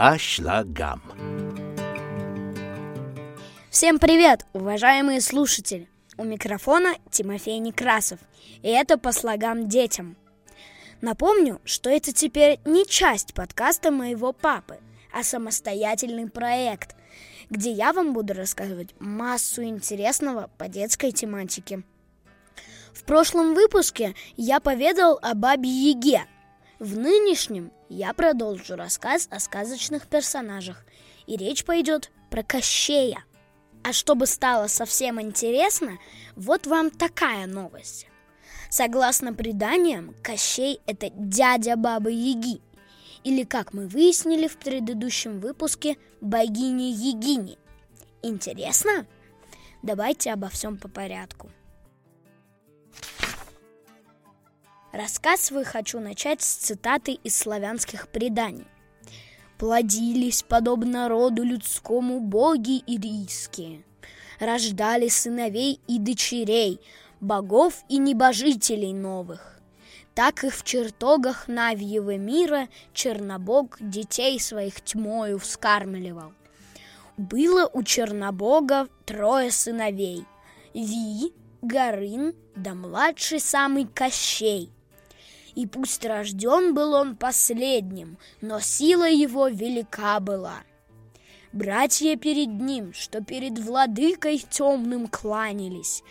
По слогам. Всем привет, уважаемые слушатели! У микрофона Тимофей Некрасов, и это по слогам детям. Напомню, что это теперь не часть подкаста моего папы, а самостоятельный проект, где я вам буду рассказывать массу интересного по детской тематике. В прошлом выпуске я поведал о бабе Яге. В нынешнем я продолжу рассказ о сказочных персонажах, и речь пойдет про Кощея. А чтобы стало совсем интересно, вот вам такая новость. Согласно преданиям, Кощей – это дядя Бабы Яги, или, как мы выяснили в предыдущем выпуске, богини Егини. Интересно? Давайте обо всем по порядку. Рассказ свой хочу начать с цитаты из славянских преданий. Плодились, подобно роду людскому, боги ирийские, рождали сыновей и дочерей, богов и небожителей новых. Так и в чертогах Навьего мира Чернобог детей своих тьмою вскармливал. Было у Чернобога трое сыновей – Ви, Горын, да младший самый Кощей – и пусть рожден был он последним, но сила его велика была. Братья перед ним, что перед владыкой темным кланялись,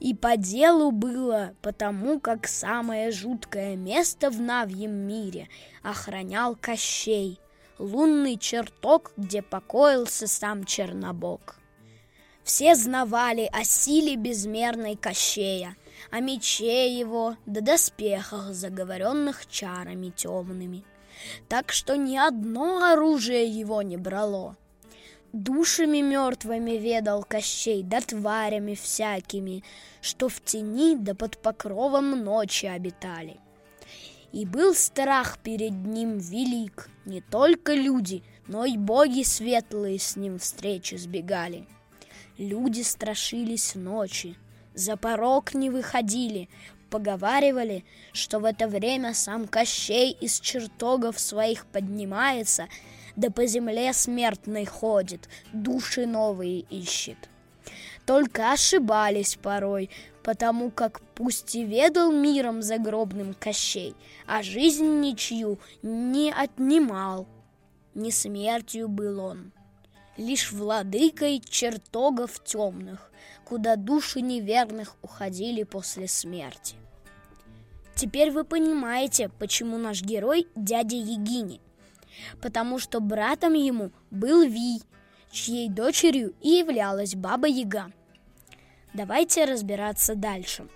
и по делу было, потому как самое жуткое место в Навьем мире охранял Кощей, лунный чертог, где покоился сам Чернобог. Все знавали о силе безмерной Кощея — о мече его, да доспехах, заговоренных чарами темными. Так что ни одно оружие его не брало. Душами мертвыми ведал Кощей, да тварями всякими, что в тени да под покровом ночи обитали. И был страх перед ним велик, не только люди, но и боги светлые с ним встречи сбегали. Люди страшились ночи, за порог не выходили, поговаривали, что в это время сам Кощей из чертогов своих поднимается, да по земле смертной ходит, души новые ищет. Только ошибались порой, потому как пусть и ведал миром загробным Кощей, а жизнь ничью не отнимал, не смертью был он лишь владыкой чертогов темных, куда души неверных уходили после смерти. Теперь вы понимаете, почему наш герой дядя Егини. Потому что братом ему был Вий, чьей дочерью и являлась Баба Яга. Давайте разбираться дальше.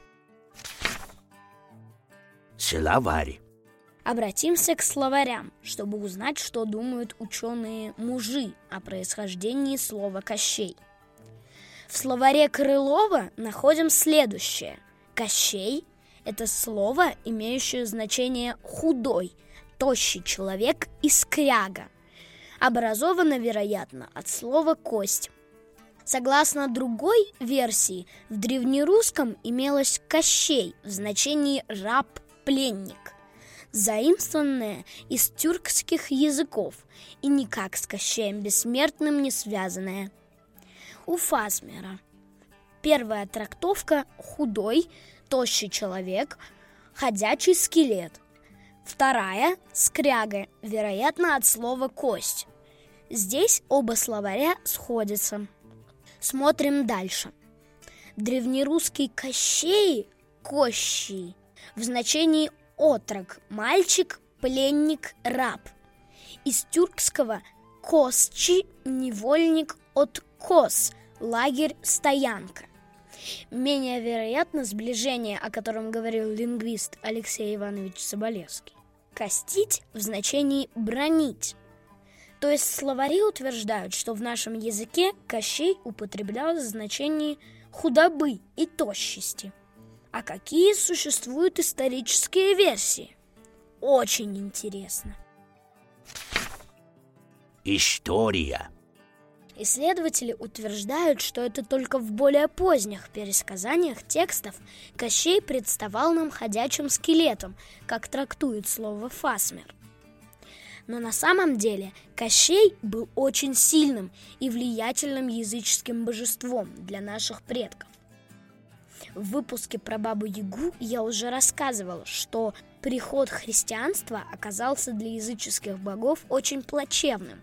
Словарь. Обратимся к словарям, чтобы узнать, что думают ученые-мужи о происхождении слова «Кощей». В словаре Крылова находим следующее. Кощей – это слово, имеющее значение «худой», «тощий человек» и «скряга». Образовано, вероятно, от слова «кость». Согласно другой версии, в древнерусском имелось «кощей» в значении «раб-пленник» заимствованное из тюркских языков и никак с Кощеем Бессмертным не связанное. У Фасмера первая трактовка – худой, тощий человек, ходячий скелет. Вторая – скряга, вероятно, от слова «кость». Здесь оба словаря сходятся. Смотрим дальше. Древнерусский «кощей» – «кощий» в значении отрок, мальчик, пленник, раб. Из тюркского косчи – невольник от кос, лагерь, стоянка. Менее вероятно сближение, о котором говорил лингвист Алексей Иванович Соболевский. Костить в значении бронить. То есть словари утверждают, что в нашем языке Кощей употреблялось в значении худобы и тощести – а какие существуют исторические версии? Очень интересно. История. Исследователи утверждают, что это только в более поздних пересказаниях текстов Кощей представал нам ходячим скелетом, как трактует слово «фасмер». Но на самом деле Кощей был очень сильным и влиятельным языческим божеством для наших предков. В выпуске про Бабу Ягу я уже рассказывал, что приход христианства оказался для языческих богов очень плачевным.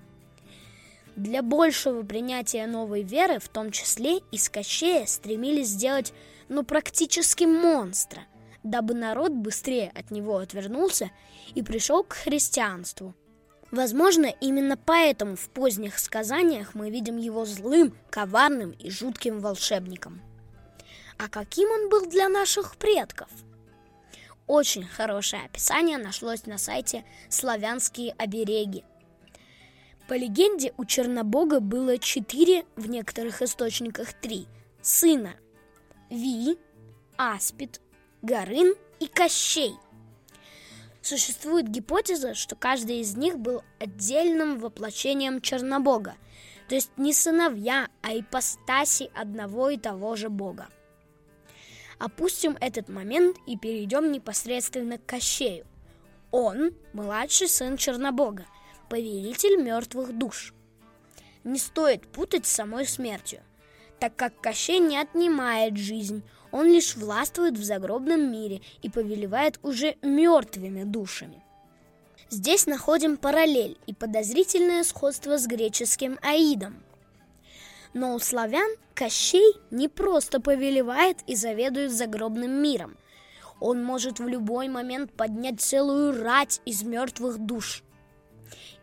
Для большего принятия новой веры, в том числе из Кощея, стремились сделать ну практически монстра, дабы народ быстрее от него отвернулся и пришел к христианству. Возможно, именно поэтому в поздних сказаниях мы видим его злым, коварным и жутким волшебником. А каким он был для наших предков? Очень хорошее описание нашлось на сайте «Славянские обереги». По легенде, у Чернобога было четыре, в некоторых источниках три, сына – Ви, Аспид, Горын и Кощей. Существует гипотеза, что каждый из них был отдельным воплощением Чернобога, то есть не сыновья, а ипостаси одного и того же бога. Опустим этот момент и перейдем непосредственно к Кощею. Он – младший сын Чернобога, повелитель мертвых душ. Не стоит путать с самой смертью, так как Кощей не отнимает жизнь, он лишь властвует в загробном мире и повелевает уже мертвыми душами. Здесь находим параллель и подозрительное сходство с греческим Аидом, но у славян Кощей не просто повелевает и заведует загробным миром. Он может в любой момент поднять целую рать из мертвых душ.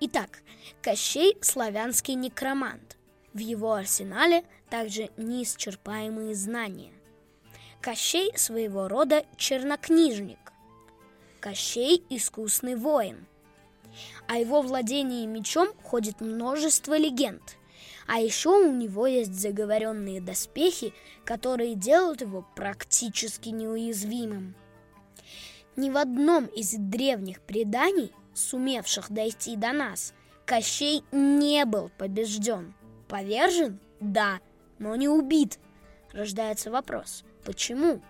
Итак, Кощей – славянский некромант. В его арсенале также неисчерпаемые знания. Кощей – своего рода чернокнижник. Кощей – искусный воин. О его владении мечом ходит множество легенд – а еще у него есть заговоренные доспехи, которые делают его практически неуязвимым. Ни в одном из древних преданий, сумевших дойти до нас, Кощей не был побежден. Повержен? Да, но не убит. Рождается вопрос, почему?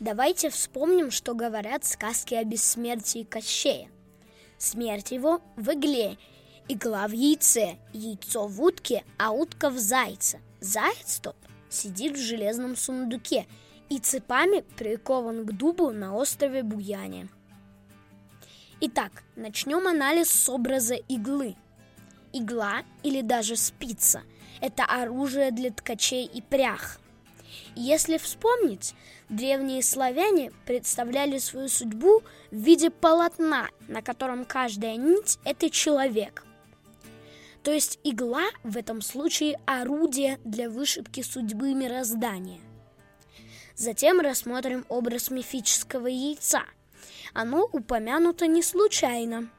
Давайте вспомним, что говорят сказки о бессмертии Кощея. Смерть его в игле Игла в яйце, яйцо в утке, а утка в зайце. Заяц тот сидит в железном сундуке и цепами прикован к дубу на острове Буяне. Итак, начнем анализ с образа иглы. Игла или даже спица – это оружие для ткачей и прях. Если вспомнить, древние славяне представляли свою судьбу в виде полотна, на котором каждая нить – это человек. То есть игла в этом случае орудие для вышибки судьбы мироздания. Затем рассмотрим образ мифического яйца. Оно упомянуто не случайно.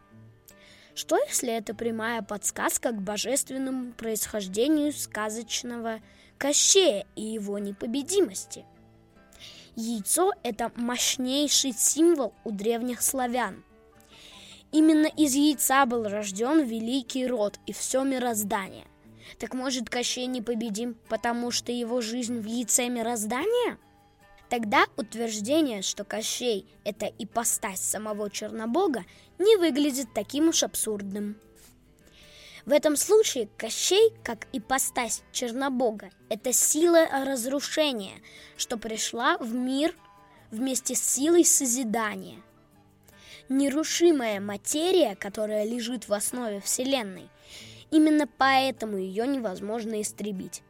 Что если это прямая подсказка к божественному происхождению сказочного Кощея и его непобедимости? Яйцо – это мощнейший символ у древних славян. Именно из яйца был рожден великий род и все мироздание. Так может Кощей непобедим, потому что его жизнь в яйце мироздания? Тогда утверждение, что Кощей – это ипостась самого Чернобога, не выглядит таким уж абсурдным. В этом случае Кощей, как ипостась Чернобога, это сила разрушения, что пришла в мир вместе с силой созидания нерушимая материя, которая лежит в основе Вселенной. Именно поэтому ее невозможно истребить.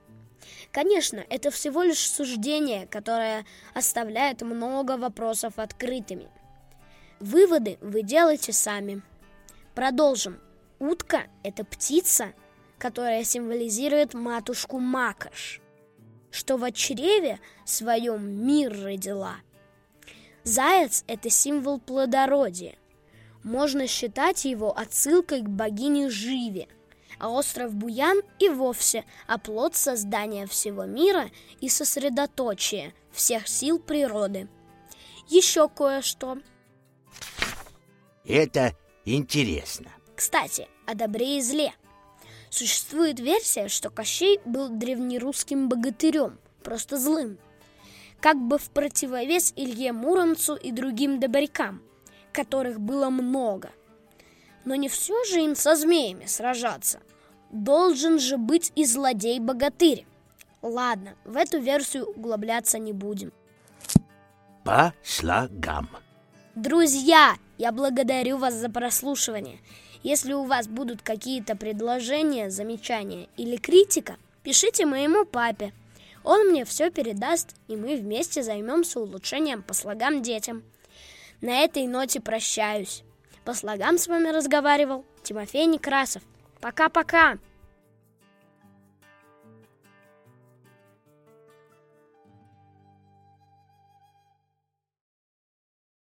Конечно, это всего лишь суждение, которое оставляет много вопросов открытыми. Выводы вы делаете сами. Продолжим. Утка – это птица, которая символизирует матушку Макаш, что в чреве своем мир родила – Заяц – это символ плодородия. Можно считать его отсылкой к богине Живе, а остров Буян и вовсе оплот создания всего мира и сосредоточия всех сил природы. Еще кое-что. Это интересно. Кстати, о добре и зле. Существует версия, что Кощей был древнерусским богатырем, просто злым – как бы в противовес Илье Муромцу и другим добрякам, которых было много. Но не все же им со змеями сражаться. Должен же быть и злодей-богатырь. Ладно, в эту версию углубляться не будем. По слогам. Друзья, я благодарю вас за прослушивание. Если у вас будут какие-то предложения, замечания или критика, пишите моему папе. Он мне все передаст, и мы вместе займемся улучшением по слогам детям. На этой ноте прощаюсь. По слогам с вами разговаривал Тимофей Некрасов. Пока-пока!